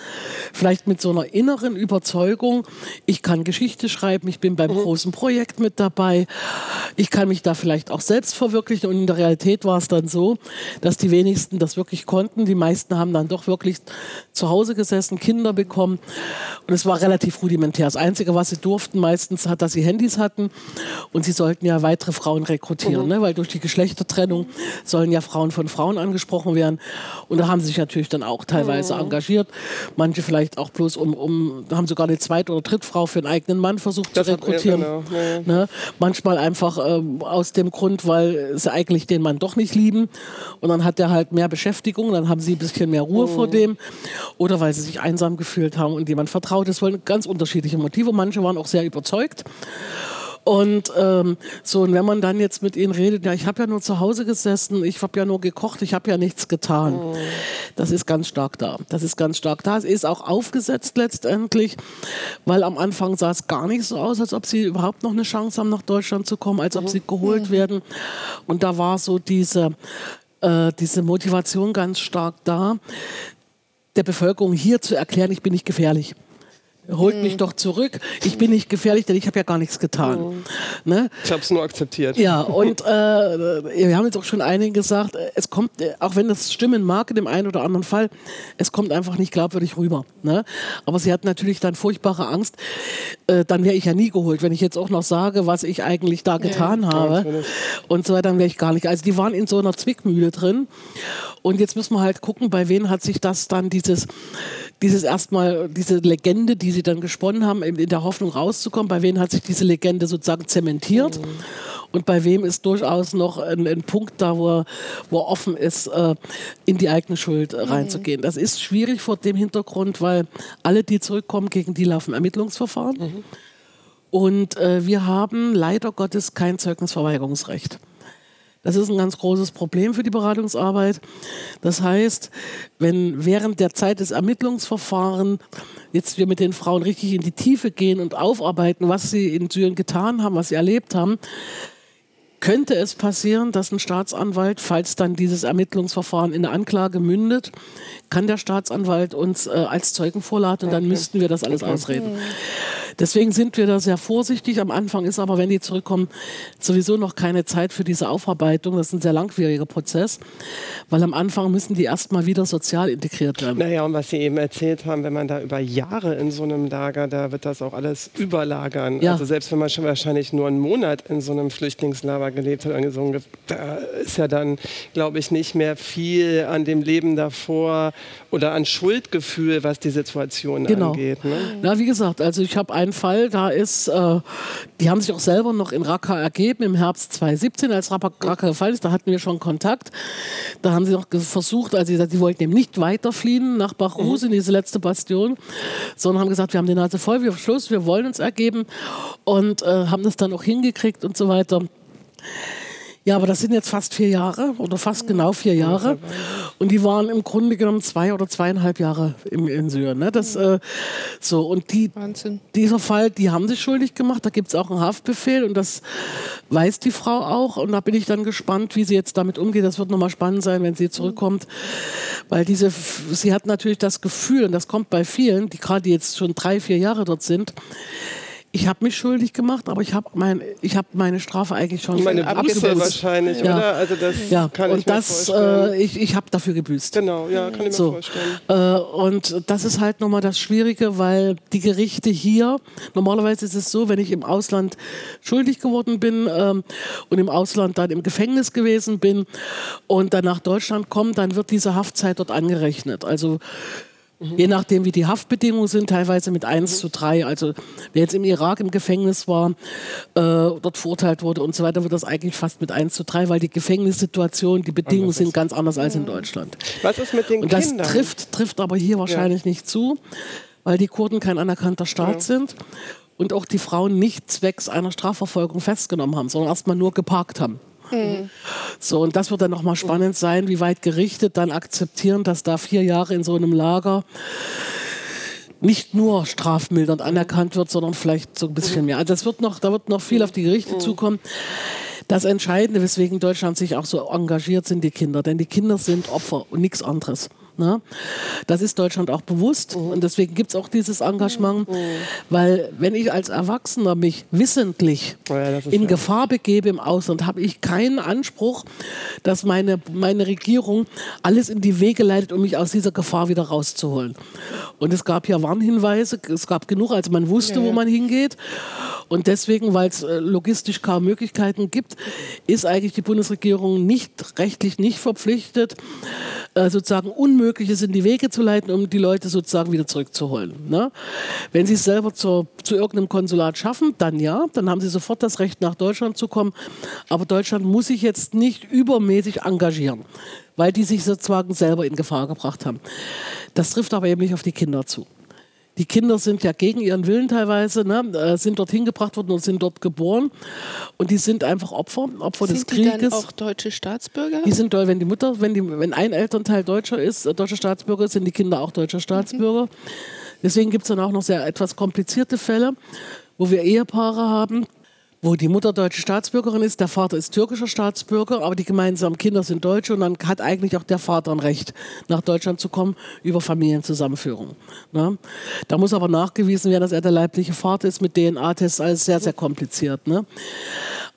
Speaker 2: vielleicht mit so einer inneren Überzeugung, ich kann Geschichte schreiben, ich bin beim mhm. großen Projekt mit dabei, ich kann mich da vielleicht auch selbst verwirklichen. Und in der Realität war es dann so, dass die wenigsten das wirklich konnten. Die meisten haben dann doch wirklich zu Hause gesessen, Kinder bekommen. Und es war relativ rudimentär. Das Einzige, was sie durften meistens, hat, dass sie Handys hatten. Und sie sollten ja weitere Frauen rekrutieren, mhm. ne? weil durch die Geschlechtertrennung sollen ja Frauen von Frauen angesprochen werden. Und da haben sie sich natürlich dann auch teilweise mhm. engagiert. Manche vielleicht auch bloß um, um, haben sogar eine zweite oder dritte Frau für einen eigenen Mann versucht das zu rekrutieren. Hat, ja, genau. ja. Ne? Manchmal einfach ähm, aus dem Grund, weil sie eigentlich den Mann doch nicht lieben. Und dann hat er halt mehr Beschäftigung, dann haben sie ein bisschen mehr Ruhe oh. vor dem. Oder weil sie sich einsam gefühlt haben und jemand vertraut. Das waren ganz unterschiedliche Motive. Manche waren auch sehr überzeugt. Und ähm, so, und wenn man dann jetzt mit ihnen redet, ja, ich habe ja nur zu Hause gesessen, ich habe ja nur gekocht, ich habe ja nichts getan. Oh. Das ist ganz stark da. Das ist ganz stark da. Es ist auch aufgesetzt letztendlich, weil am Anfang sah es gar nicht so aus, als ob sie überhaupt noch eine Chance haben, nach Deutschland zu kommen, als ob sie geholt mhm. werden. Und da war so diese, äh, diese Motivation ganz stark da, der Bevölkerung hier zu erklären, ich bin nicht gefährlich holt mich mhm. doch zurück. Ich bin nicht gefährlich, denn ich habe ja gar nichts getan. Mhm.
Speaker 3: Ne? Ich habe es nur akzeptiert.
Speaker 2: Ja, und äh, wir haben jetzt auch schon einigen gesagt, es kommt, äh, auch wenn das stimmen mag in dem einen oder anderen Fall, es kommt einfach nicht glaubwürdig rüber. Ne? Aber sie hat natürlich dann furchtbare Angst, äh, dann wäre ich ja nie geholt. Wenn ich jetzt auch noch sage, was ich eigentlich da getan ja. habe ja, und so weiter, dann wäre ich gar nicht. Also die waren in so einer Zwickmühle drin. Und jetzt müssen wir halt gucken, bei wem hat sich das dann dieses, dieses erstmal, diese Legende, die sie dann gesponnen haben, in der Hoffnung rauszukommen, bei wem hat sich diese Legende sozusagen zementiert? Mhm. Und bei wem ist durchaus noch ein, ein Punkt da, wo er, wo offen ist, äh, in die eigene Schuld äh, mhm. reinzugehen. Das ist schwierig vor dem Hintergrund, weil alle, die zurückkommen, gegen die laufen Ermittlungsverfahren. Mhm. Und äh, wir haben leider Gottes kein Zeugnisverweigerungsrecht. Das ist ein ganz großes Problem für die Beratungsarbeit. Das heißt, wenn während der Zeit des Ermittlungsverfahrens jetzt wir mit den Frauen richtig in die Tiefe gehen und aufarbeiten, was sie in Syrien getan haben, was sie erlebt haben, könnte es passieren, dass ein Staatsanwalt, falls dann dieses Ermittlungsverfahren in eine Anklage mündet, kann der Staatsanwalt uns äh, als Zeugen vorladen und dann müssten wir das alles ausreden. Deswegen sind wir da sehr vorsichtig. Am Anfang ist aber, wenn die zurückkommen, sowieso noch keine Zeit für diese Aufarbeitung. Das ist ein sehr langwieriger Prozess, weil am Anfang müssen die erstmal wieder sozial integriert werden.
Speaker 3: Naja, und was Sie eben erzählt haben, wenn man da über Jahre in so einem Lager, da wird das auch alles überlagern. Ja. Also selbst wenn man schon wahrscheinlich nur einen Monat in so einem Flüchtlingslager gelebt hat, da ist ja dann, glaube ich, nicht mehr viel an dem Leben davor oder an Schuldgefühl, was die Situation genau. angeht. Ne?
Speaker 2: Na, wie gesagt, also ich habe einen Fall, da ist, äh, die haben sich auch selber noch in Raqqa ergeben im Herbst 2017, als Raqqa gefallen ist, da hatten wir schon Kontakt. Da haben sie noch versucht, also sie, wollten eben nicht weiterfliehen nach Bachrus mhm. in diese letzte Bastion, sondern haben gesagt, wir haben die Nase voll, wir Schluss, wir wollen uns ergeben und äh, haben das dann auch hingekriegt und so weiter. Ja, aber das sind jetzt fast vier Jahre oder fast genau vier Jahre. Und die waren im Grunde genommen zwei oder zweieinhalb Jahre im, in Syrien. Ne? Das, äh, so, und die, dieser Fall, die haben sich schuldig gemacht. Da gibt es auch einen Haftbefehl und das weiß die Frau auch. Und da bin ich dann gespannt, wie sie jetzt damit umgeht. Das wird nochmal spannend sein, wenn sie zurückkommt. Weil diese, sie hat natürlich das Gefühl, und das kommt bei vielen, die gerade jetzt schon drei, vier Jahre dort sind, ich habe mich schuldig gemacht, aber ich habe mein, hab meine Strafe eigentlich schon
Speaker 3: meine Buße wahrscheinlich, ja. oder? Also das
Speaker 2: ja. kann und ich das, mir vorstellen. Äh, ich, ich habe dafür gebüßt.
Speaker 3: Genau, ja, kann ich
Speaker 2: so.
Speaker 3: mir vorstellen.
Speaker 2: Äh, und das ist halt nochmal das Schwierige, weil die Gerichte hier, normalerweise ist es so, wenn ich im Ausland schuldig geworden bin ähm, und im Ausland dann im Gefängnis gewesen bin und dann nach Deutschland komme, dann wird diese Haftzeit dort angerechnet. Also Mhm. Je nachdem, wie die Haftbedingungen sind, teilweise mit 1 mhm. zu 3. Also wer jetzt im Irak im Gefängnis war, äh, dort verurteilt wurde und so weiter, wird das eigentlich fast mit 1 zu 3, weil die Gefängnissituation, die Bedingungen sind ganz anders als in Deutschland.
Speaker 3: Was ist mit den
Speaker 2: und das Kindern? trifft, trifft aber hier wahrscheinlich ja. nicht zu, weil die Kurden kein anerkannter Staat ja. sind und auch die Frauen nicht zwecks einer Strafverfolgung festgenommen haben, sondern erstmal nur geparkt haben. So, und das wird dann nochmal spannend sein, wie weit gerichtet dann akzeptieren, dass da vier Jahre in so einem Lager nicht nur strafmildernd anerkannt wird, sondern vielleicht so ein bisschen mehr. Also das wird noch, da wird noch viel auf die Gerichte zukommen. Das Entscheidende, weswegen Deutschland sich auch so engagiert, sind die Kinder. Denn die Kinder sind Opfer und nichts anderes. Ne? Das ist Deutschland auch bewusst mhm. und deswegen gibt es auch dieses Engagement, mhm. weil wenn ich als Erwachsener mich wissentlich oh ja, in ja. Gefahr begebe im Ausland, habe ich keinen Anspruch, dass meine, meine Regierung alles in die Wege leitet, um mich aus dieser Gefahr wieder rauszuholen. Und es gab ja Warnhinweise, es gab genug, als man wusste, ja, wo man hingeht. Und deswegen, weil es äh, logistisch kaum Möglichkeiten gibt, ist eigentlich die Bundesregierung nicht rechtlich nicht verpflichtet, äh, sozusagen Unmögliches in die Wege zu leiten, um die Leute sozusagen wieder zurückzuholen. Ne? Wenn sie es selber zur, zu irgendeinem Konsulat schaffen, dann ja, dann haben sie sofort das Recht, nach Deutschland zu kommen. Aber Deutschland muss sich jetzt nicht übermäßig engagieren, weil die sich sozusagen selber in Gefahr gebracht haben. Das trifft aber eben nicht auf die Kinder zu. Die Kinder sind ja gegen ihren Willen teilweise, ne, äh, sind dorthin gebracht worden und sind dort geboren. Und die sind einfach Opfer, Opfer
Speaker 1: sind
Speaker 2: des Krieges. Sind die
Speaker 1: dann auch deutsche Staatsbürger?
Speaker 2: Die sind, wenn die Mutter, wenn, die, wenn ein Elternteil Deutscher ist, äh, deutscher Staatsbürger, sind die Kinder auch deutscher Staatsbürger. Mhm. Deswegen gibt es dann auch noch sehr etwas komplizierte Fälle, wo wir Ehepaare haben, wo die Mutter deutsche Staatsbürgerin ist, der Vater ist türkischer Staatsbürger, aber die gemeinsamen Kinder sind Deutsche und dann hat eigentlich auch der Vater ein Recht, nach Deutschland zu kommen über Familienzusammenführung. Ne? Da muss aber nachgewiesen werden, dass er der leibliche Vater ist mit DNA-Tests, alles sehr, sehr kompliziert. Ne?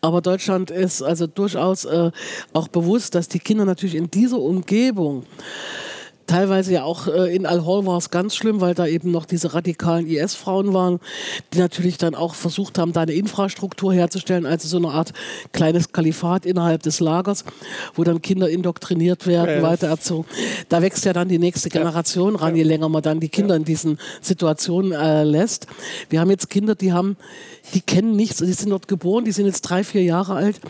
Speaker 2: Aber Deutschland ist also durchaus äh, auch bewusst, dass die Kinder natürlich in dieser Umgebung teilweise ja auch äh, in Al-Hol war es ganz schlimm, weil da eben noch diese radikalen IS-Frauen waren, die natürlich dann auch versucht haben, da eine Infrastruktur herzustellen, also so eine Art kleines Kalifat innerhalb des Lagers, wo dann Kinder indoktriniert werden, ja, weiter erzogen. Da wächst ja dann die nächste Generation ja. ran, je länger man dann die Kinder ja. in diesen Situationen äh, lässt. Wir haben jetzt Kinder, die haben, die kennen nichts, die sind dort geboren, die sind jetzt drei, vier Jahre alt,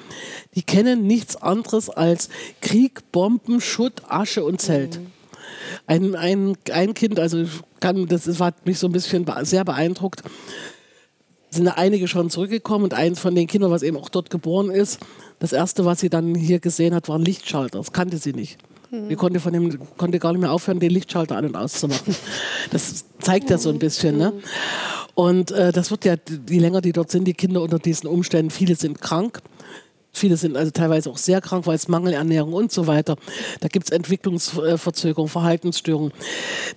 Speaker 2: die kennen nichts anderes als Krieg, Bomben, Schutt, Asche und Zelt. Mhm ein, ein, ein Kind, also kann, das hat mich so ein bisschen sehr beeindruckt, sind einige schon zurückgekommen und eins von den Kindern, was eben auch dort geboren ist, das erste, was sie dann hier gesehen hat, war ein Lichtschalter. Das kannte sie nicht. Mhm. Die konnte, von dem, konnte gar nicht mehr aufhören, den Lichtschalter an und auszumachen. Das zeigt ja so ein bisschen. Ne? Und äh, das wird ja, je länger die dort sind, die Kinder unter diesen Umständen, viele sind krank Viele sind also teilweise auch sehr krank, weil es Mangelernährung und so weiter. Da gibt es Entwicklungsverzögerungen, Verhaltensstörungen.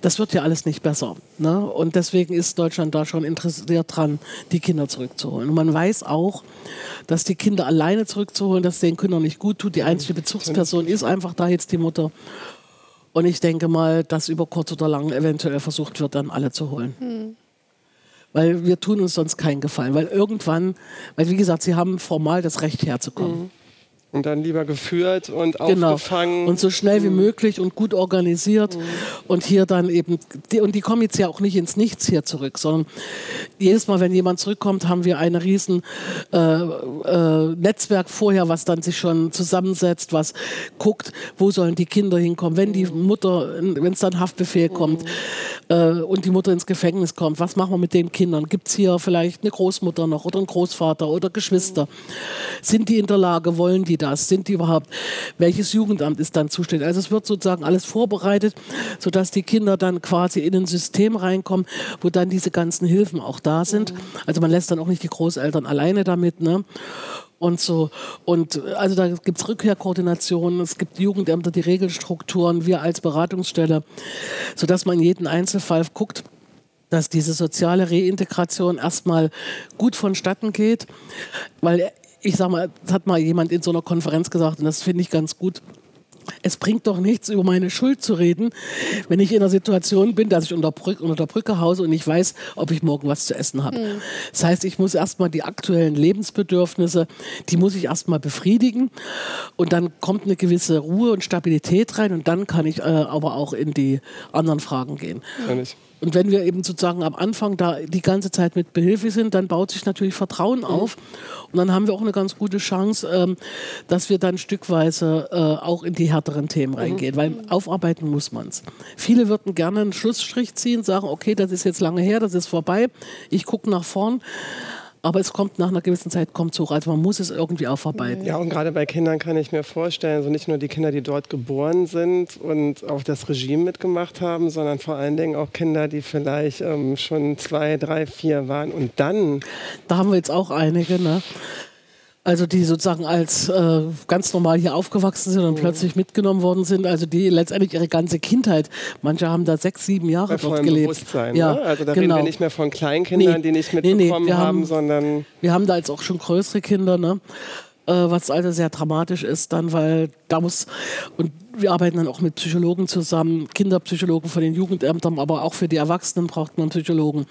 Speaker 2: Das wird ja alles nicht besser. Ne? Und deswegen ist Deutschland da schon interessiert dran, die Kinder zurückzuholen. Und man weiß auch, dass die Kinder alleine zurückzuholen, dass den Kindern nicht gut tut. Die einzige Bezugsperson ist einfach da jetzt die Mutter. Und ich denke mal, dass über kurz oder lang eventuell versucht wird, dann alle zu holen. Hm weil wir tun uns sonst keinen Gefallen. Weil irgendwann, weil wie gesagt, sie haben formal das Recht herzukommen. Mhm.
Speaker 3: Und dann lieber geführt und
Speaker 2: genau.
Speaker 3: aufgefangen.
Speaker 2: Und so schnell wie mhm. möglich und gut organisiert. Mhm. Und hier dann eben, die, und die kommen jetzt ja auch nicht ins Nichts hier zurück, sondern jedes Mal, wenn jemand zurückkommt, haben wir ein riesen äh, äh, Netzwerk vorher, was dann sich schon zusammensetzt, was guckt, wo sollen die Kinder hinkommen, wenn die mhm. Mutter, wenn es dann Haftbefehl kommt mhm. äh, und die Mutter ins Gefängnis kommt, was machen wir mit den Kindern? Gibt es hier vielleicht eine Großmutter noch oder einen Großvater oder Geschwister? Sind die in der Lage, wollen die das? Sind die überhaupt? Welches Jugendamt ist dann zuständig? Also es wird sozusagen alles vorbereitet, sodass die Kinder dann quasi in ein System reinkommen, wo dann diese ganzen Hilfen auch da sind. Also man lässt dann auch nicht die Großeltern alleine damit. Ne? und so. Und also da gibt es Rückkehrkoordinationen, es gibt Jugendämter, die Regelstrukturen, wir als Beratungsstelle, sodass man in jedem Einzelfall guckt, dass diese soziale Reintegration erstmal gut vonstatten geht, weil ich sag mal, das hat mal jemand in so einer Konferenz gesagt und das finde ich ganz gut. Es bringt doch nichts, über meine Schuld zu reden, wenn ich in einer Situation bin, dass ich unter, Brück, unter der Brücke hause und ich weiß, ob ich morgen was zu essen habe. Mhm. Das heißt, ich muss erstmal die aktuellen Lebensbedürfnisse, die muss ich erstmal befriedigen und dann kommt eine gewisse Ruhe und Stabilität rein und dann kann ich äh, aber auch in die anderen Fragen gehen. Ja, und wenn wir eben sozusagen am Anfang da die ganze Zeit mit Behilfe sind, dann baut sich natürlich Vertrauen mhm. auf. Und dann haben wir auch eine ganz gute Chance, ähm, dass wir dann stückweise äh, auch in die härteren Themen mhm. reingehen, weil aufarbeiten muss man es. Viele würden gerne einen Schlussstrich ziehen, sagen, okay, das ist jetzt lange her, das ist vorbei, ich gucke nach vorn aber es kommt nach einer gewissen Zeit kommt hoch. Also man muss es irgendwie aufarbeiten.
Speaker 3: Ja, und gerade bei Kindern kann ich mir vorstellen, also nicht nur die Kinder, die dort geboren sind und auch das Regime mitgemacht haben, sondern vor allen Dingen auch Kinder, die vielleicht ähm, schon zwei, drei, vier waren und dann.
Speaker 2: Da haben wir jetzt auch einige, ne? Also die sozusagen als äh, ganz normal hier aufgewachsen sind und mhm. plötzlich mitgenommen worden sind. Also die letztendlich ihre ganze Kindheit. Manche haben da sechs, sieben Jahre Bei dort gelebt.
Speaker 3: Bewusstsein, ja, ne? Also da genau. reden wir nicht mehr von Kleinkindern, nee, die nicht mitbekommen nee, nee, haben, haben, sondern...
Speaker 2: Wir haben da jetzt auch schon größere Kinder, ne? Äh, was also sehr dramatisch ist dann, weil da muss, und wir arbeiten dann auch mit Psychologen zusammen, Kinderpsychologen von den Jugendämtern, aber auch für die Erwachsenen braucht man Psychologen.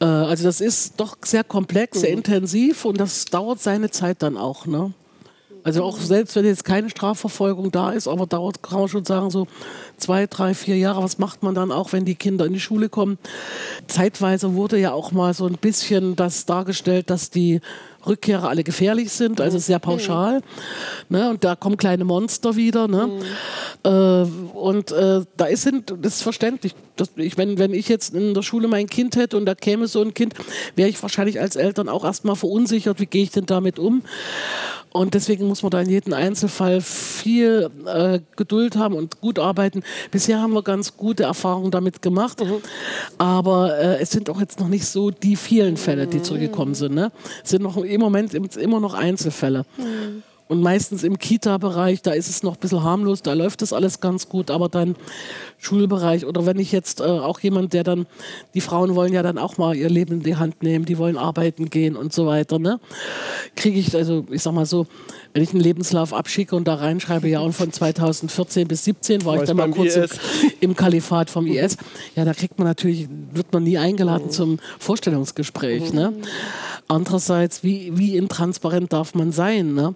Speaker 2: Äh, also das ist doch sehr komplex, sehr mhm. intensiv und das dauert seine Zeit dann auch. Ne? Also auch selbst wenn jetzt keine Strafverfolgung da ist, aber dauert, kann man schon sagen, so zwei, drei, vier Jahre. Was macht man dann auch, wenn die Kinder in die Schule kommen? Zeitweise wurde ja auch mal so ein bisschen das dargestellt, dass die Rückkehrer alle gefährlich sind, also sehr pauschal. Mhm. Ne, und da kommen kleine Monster wieder. Ne? Mhm. Äh, und äh, da ist, das ist verständlich. Das, ich, wenn, wenn ich jetzt in der Schule mein Kind hätte und da käme so ein Kind, wäre ich wahrscheinlich als Eltern auch erstmal verunsichert, wie gehe ich denn damit um? Und deswegen muss man da in jedem Einzelfall viel äh, Geduld haben und gut arbeiten. Bisher haben wir ganz gute Erfahrungen damit gemacht, mhm. aber äh, es sind auch jetzt noch nicht so die vielen Fälle, die zurückgekommen sind. Ne? Es sind noch im Moment immer noch Einzelfälle. Mhm. Und meistens im Kita-Bereich, da ist es noch ein bisschen harmlos, da läuft das alles ganz gut, aber dann Schulbereich oder wenn ich jetzt äh, auch jemand, der dann, die Frauen wollen ja dann auch mal ihr Leben in die Hand nehmen, die wollen arbeiten gehen und so weiter, ne? Kriege ich, also ich sag mal so, wenn ich einen Lebenslauf abschicke und da reinschreibe, ja, und von 2014 bis 17 war ich dann mal kurz im, im, Kalifat vom IS, ja, da kriegt man natürlich, wird man nie eingeladen zum Vorstellungsgespräch, ne? Andererseits, wie, wie intransparent darf man sein? Ne?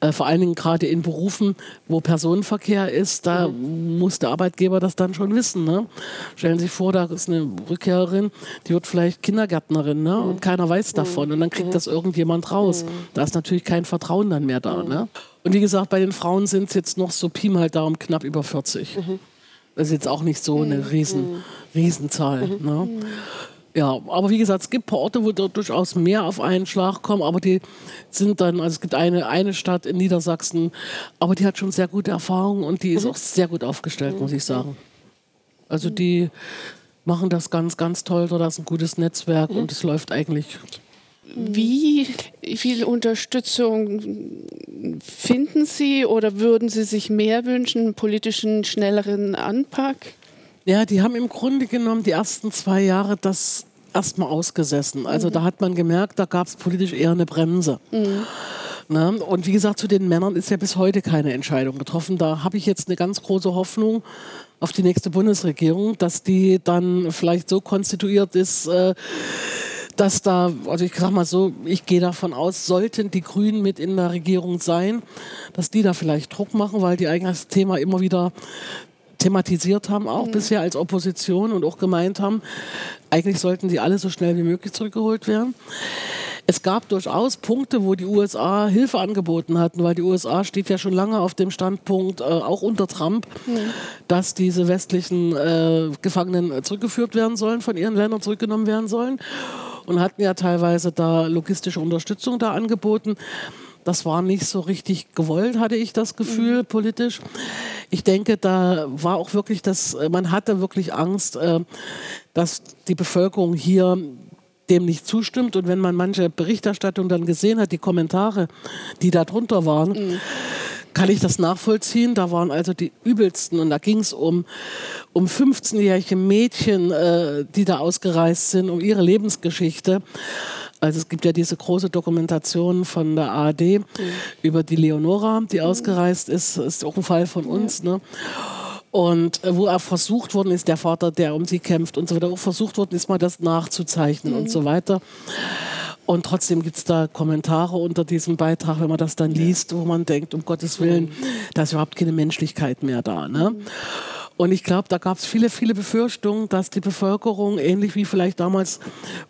Speaker 2: Äh, vor allen Dingen gerade in Berufen, wo Personenverkehr ist, da mhm. muss der Arbeitgeber das dann schon wissen. Ne? Stellen Sie sich vor, da ist eine Rückkehrerin, die wird vielleicht Kindergärtnerin ne? und keiner weiß davon und dann kriegt das irgendjemand raus. Da ist natürlich kein Vertrauen dann mehr da. Ne? Und wie gesagt, bei den Frauen sind es jetzt noch so Pi mal Daumen knapp über 40. Das ist jetzt auch nicht so eine riesen, Riesenzahl. Ne? Ja, aber wie gesagt, es gibt ein paar Orte, wo durchaus mehr auf einen Schlag kommen, aber die sind dann, also es gibt eine, eine Stadt in Niedersachsen, aber die hat schon sehr gute Erfahrungen und die ist mhm. auch sehr gut aufgestellt, muss ich sagen. Also die machen das ganz, ganz toll, da ist ein gutes Netzwerk mhm. und es läuft eigentlich
Speaker 1: Wie viel Unterstützung finden Sie oder würden Sie sich mehr wünschen, einen politischen, schnelleren Anpack?
Speaker 2: Ja, die haben im Grunde genommen die ersten zwei Jahre das erstmal ausgesessen. Also mhm. da hat man gemerkt, da gab es politisch eher eine Bremse. Mhm. Na, und wie gesagt, zu den Männern ist ja bis heute keine Entscheidung getroffen. Da habe ich jetzt eine ganz große Hoffnung auf die nächste Bundesregierung, dass die dann vielleicht so konstituiert ist, äh, dass da, also ich sag mal so, ich gehe davon aus, sollten die Grünen mit in der Regierung sein, dass die da vielleicht Druck machen, weil die eigentlich das Thema immer wieder thematisiert haben, auch mhm. bisher als Opposition und auch gemeint haben, eigentlich sollten die alle so schnell wie möglich zurückgeholt werden. Es gab durchaus Punkte, wo die USA Hilfe angeboten hatten, weil die USA steht ja schon lange auf dem Standpunkt, äh, auch unter Trump, mhm. dass diese westlichen äh, Gefangenen zurückgeführt werden sollen, von ihren Ländern zurückgenommen werden sollen und hatten ja teilweise da logistische Unterstützung da angeboten. Das war nicht so richtig gewollt, hatte ich das Gefühl, mhm. politisch. Ich denke, da war auch wirklich das, man hatte wirklich Angst, äh, dass die Bevölkerung hier dem nicht zustimmt. Und wenn man manche Berichterstattung dann gesehen hat, die Kommentare, die da drunter waren, mhm kann ich das nachvollziehen. Da waren also die übelsten und da ging es um, um 15-jährige Mädchen, äh, die da ausgereist sind, um ihre Lebensgeschichte. Also es gibt ja diese große Dokumentation von der ARD mhm. über die Leonora, die mhm. ausgereist ist. Ist auch ein Fall von uns. Ne? Und äh, wo auch versucht worden ist, der Vater, der um sie kämpft und so weiter, auch versucht worden ist, mal das nachzuzeichnen mhm. und so weiter. Und trotzdem gibt es da Kommentare unter diesem Beitrag, wenn man das dann liest, wo man denkt, um Gottes Willen, da ist überhaupt keine Menschlichkeit mehr da. Ne? Und ich glaube, da gab es viele, viele Befürchtungen, dass die Bevölkerung, ähnlich wie vielleicht damals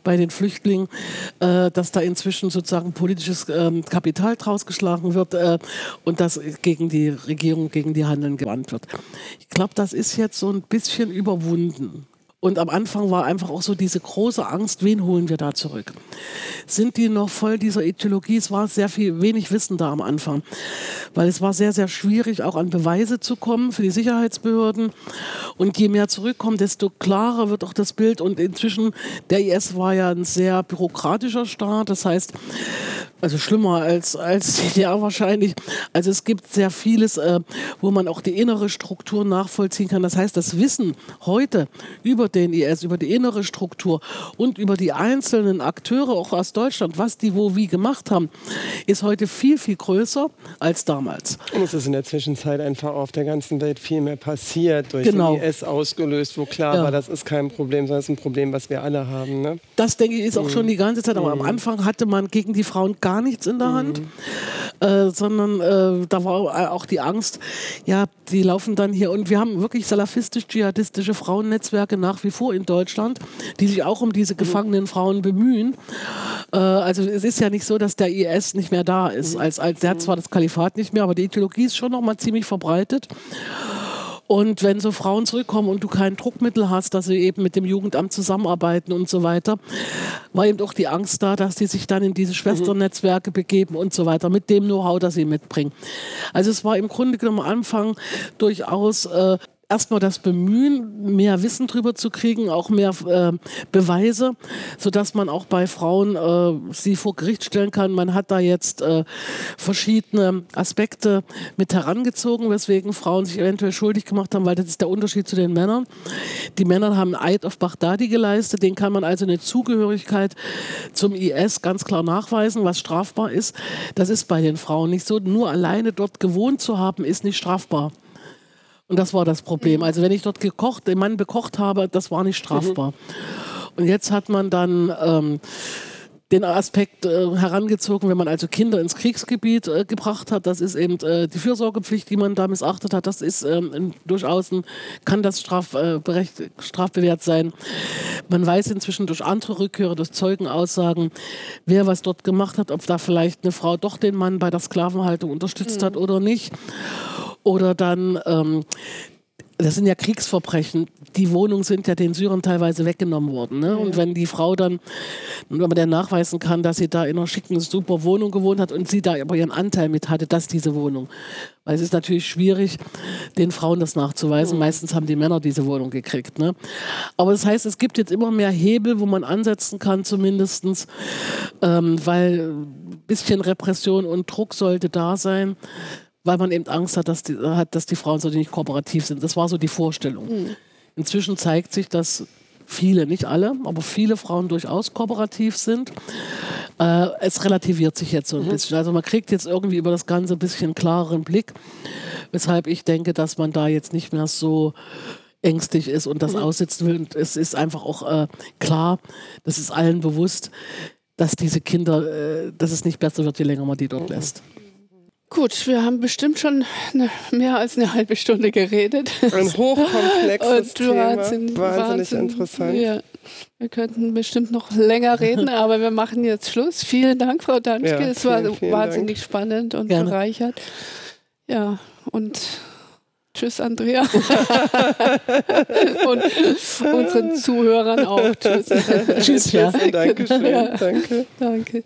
Speaker 2: bei den Flüchtlingen, äh, dass da inzwischen sozusagen politisches ähm, Kapital draus geschlagen wird äh, und dass gegen die Regierung, gegen die Handeln gewandt wird. Ich glaube, das ist jetzt so ein bisschen überwunden. Und am Anfang war einfach auch so diese große Angst, wen holen wir da zurück? Sind die noch voll dieser Ideologie? Es war sehr viel, wenig Wissen da am Anfang, weil es war sehr, sehr schwierig, auch an Beweise zu kommen für die Sicherheitsbehörden. Und je mehr zurückkommen, desto klarer wird auch das Bild. Und inzwischen, der IS war ja ein sehr bürokratischer Staat. Das heißt, also schlimmer als, als DDR wahrscheinlich. Also es gibt sehr vieles, äh, wo man auch die innere Struktur nachvollziehen kann. Das heißt, das Wissen heute über den IS, über die innere Struktur und über die einzelnen Akteure auch aus Deutschland, was die wo wie gemacht haben, ist heute viel, viel größer als damals.
Speaker 3: Und es ist in der Zwischenzeit einfach auf der ganzen Welt viel mehr passiert, durch genau. den IS ausgelöst, wo klar ja. war, das ist kein Problem, sondern es ist ein Problem, was wir alle haben. Ne?
Speaker 2: Das denke ich ist auch mhm. schon die ganze Zeit, aber mhm. am Anfang hatte man gegen die Frauen gar nichts in der Hand, mhm. äh, sondern äh, da war auch die Angst, ja, die laufen dann hier und wir haben wirklich salafistisch-dschihadistische Frauennetzwerke nach wie vor in Deutschland, die sich auch um diese gefangenen Frauen bemühen. Äh, also es ist ja nicht so, dass der IS nicht mehr da ist. Als, als, der hat zwar das Kalifat nicht mehr, aber die Ideologie ist schon noch mal ziemlich verbreitet. Und wenn so Frauen zurückkommen und du kein Druckmittel hast, dass sie eben mit dem Jugendamt zusammenarbeiten und so weiter, war eben auch die Angst da, dass die sich dann in diese Schwesternetzwerke begeben und so weiter, mit dem Know-how, das sie mitbringen. Also es war im Grunde genommen am Anfang durchaus äh, erstmal das Bemühen, mehr Wissen drüber zu kriegen, auch mehr äh, Beweise, sodass man auch bei Frauen äh, sie vor Gericht stellen kann. Man hat da jetzt äh, verschiedene Aspekte mit herangezogen, weswegen Frauen sich eventuell schuldig gemacht haben, weil das ist der Unterschied zu den Männern. Die Männer haben Eid auf Baghdadi geleistet, den kann man also eine Zugehörigkeit zum IS ganz klar nachweisen, was strafbar ist. Das ist bei den Frauen nicht so. Nur alleine dort gewohnt zu haben, ist nicht strafbar. Und das war das Problem. Mhm. Also wenn ich dort gekocht, den Mann bekocht habe, das war nicht strafbar. Mhm. Und jetzt hat man dann ähm, den Aspekt äh, herangezogen, wenn man also Kinder ins Kriegsgebiet äh, gebracht hat. Das ist eben äh, die Fürsorgepflicht, die man da missachtet hat. Das ist ähm, durchaus ein, kann das straf, äh, strafbewehrt sein. Man weiß inzwischen durch andere Rückhörer, durch Zeugenaussagen, wer was dort gemacht hat, ob da vielleicht eine Frau doch den Mann bei der Sklavenhaltung unterstützt mhm. hat oder nicht. Oder dann ähm, das sind ja Kriegsverbrechen. Die Wohnungen sind ja den Syrern teilweise weggenommen worden. Ne? Und wenn die Frau dann, wenn man der nachweisen kann, dass sie da in einer schicken, super Wohnung gewohnt hat und sie da aber ihren Anteil mit hatte, dass diese Wohnung. Weil es ist natürlich schwierig, den Frauen das nachzuweisen. Meistens haben die Männer diese Wohnung gekriegt. Ne? Aber das heißt, es gibt jetzt immer mehr Hebel, wo man ansetzen kann, zumindest, ähm, weil ein bisschen Repression und Druck sollte da sein weil man eben Angst hat, dass die, hat, dass die Frauen so nicht kooperativ sind. Das war so die Vorstellung. Mhm. Inzwischen zeigt sich, dass viele, nicht alle, aber viele Frauen durchaus kooperativ sind. Äh, es relativiert sich jetzt so ein mhm. bisschen. Also man kriegt jetzt irgendwie über das Ganze ein bisschen klareren Blick, weshalb ich denke, dass man da jetzt nicht mehr so ängstlich ist und das mhm. aussitzen will. Und es ist einfach auch äh, klar, das ist allen bewusst, dass diese Kinder, äh, dass es nicht besser wird, je länger man die dort mhm. lässt.
Speaker 1: Gut, wir haben bestimmt schon eine, mehr als eine halbe Stunde geredet.
Speaker 3: Ein hochkomplexes Thema, wahnsinnig, wahnsinnig interessant.
Speaker 1: Ja. Wir könnten bestimmt noch länger reden, aber wir machen jetzt Schluss. Vielen Dank, Frau Danschke. Ja, es war vielen wahnsinnig Dank. spannend und Gerne. bereichert. Ja, und tschüss, Andrea. und unseren Zuhörern auch. Tschüss.
Speaker 3: tschüss, ja. Dankeschön. Ja. Danke.
Speaker 1: Danke.